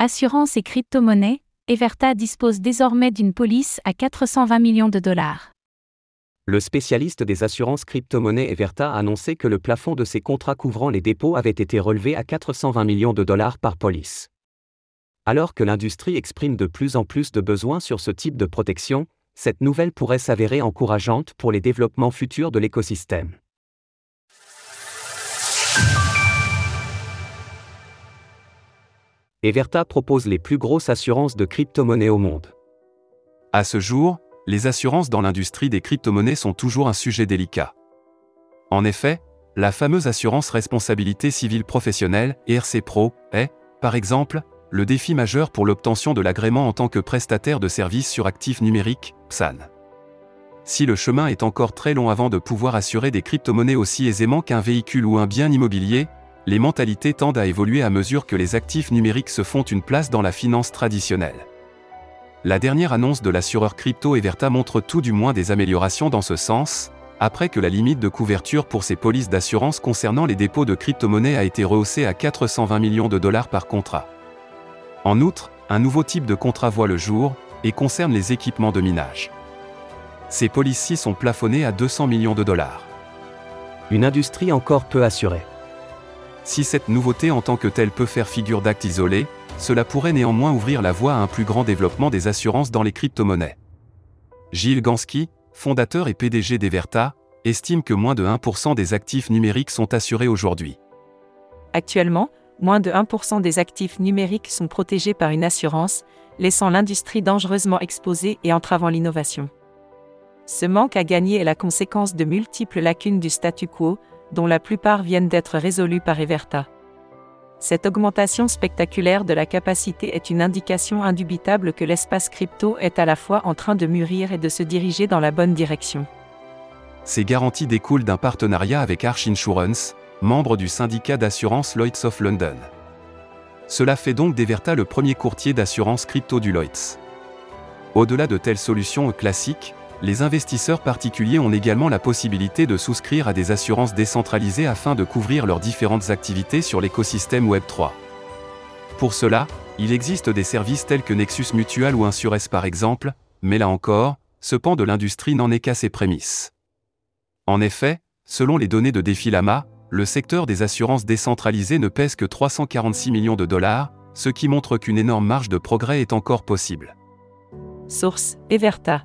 Assurance et crypto-monnaie, Everta dispose désormais d'une police à 420 millions de dollars. Le spécialiste des assurances crypto-monnaies Everta a annoncé que le plafond de ses contrats couvrant les dépôts avait été relevé à 420 millions de dollars par police. Alors que l'industrie exprime de plus en plus de besoins sur ce type de protection, cette nouvelle pourrait s'avérer encourageante pour les développements futurs de l'écosystème. Everta propose les plus grosses assurances de crypto-monnaies au monde. À ce jour, les assurances dans l'industrie des crypto-monnaies sont toujours un sujet délicat. En effet, la fameuse assurance responsabilité civile professionnelle, ERC Pro, est, par exemple, le défi majeur pour l'obtention de l'agrément en tant que prestataire de services sur actifs numériques, PSAN. Si le chemin est encore très long avant de pouvoir assurer des crypto-monnaies aussi aisément qu'un véhicule ou un bien immobilier, les mentalités tendent à évoluer à mesure que les actifs numériques se font une place dans la finance traditionnelle. La dernière annonce de l'assureur crypto Everta montre tout du moins des améliorations dans ce sens, après que la limite de couverture pour ces polices d'assurance concernant les dépôts de crypto-monnaies a été rehaussée à 420 millions de dollars par contrat. En outre, un nouveau type de contrat voit le jour, et concerne les équipements de minage. Ces polices-ci sont plafonnées à 200 millions de dollars. Une industrie encore peu assurée. Si cette nouveauté en tant que telle peut faire figure d'acte isolé, cela pourrait néanmoins ouvrir la voie à un plus grand développement des assurances dans les crypto-monnaies. Gilles Gansky, fondateur et PDG d'Everta, estime que moins de 1% des actifs numériques sont assurés aujourd'hui. Actuellement, moins de 1% des actifs numériques sont protégés par une assurance, laissant l'industrie dangereusement exposée et entravant l'innovation. Ce manque à gagner est la conséquence de multiples lacunes du statu quo, dont la plupart viennent d'être résolues par Everta. Cette augmentation spectaculaire de la capacité est une indication indubitable que l'espace crypto est à la fois en train de mûrir et de se diriger dans la bonne direction. Ces garanties découlent d'un partenariat avec Arch Insurance, membre du syndicat d'assurance Lloyds of London. Cela fait donc d'Everta le premier courtier d'assurance crypto du Lloyds. Au-delà de telles solutions classiques, les investisseurs particuliers ont également la possibilité de souscrire à des assurances décentralisées afin de couvrir leurs différentes activités sur l'écosystème Web3. Pour cela, il existe des services tels que Nexus Mutual ou Insures par exemple, mais là encore, ce pan de l'industrie n'en est qu'à ses prémices. En effet, selon les données de Defilama, le secteur des assurances décentralisées ne pèse que 346 millions de dollars, ce qui montre qu'une énorme marge de progrès est encore possible. Source Everta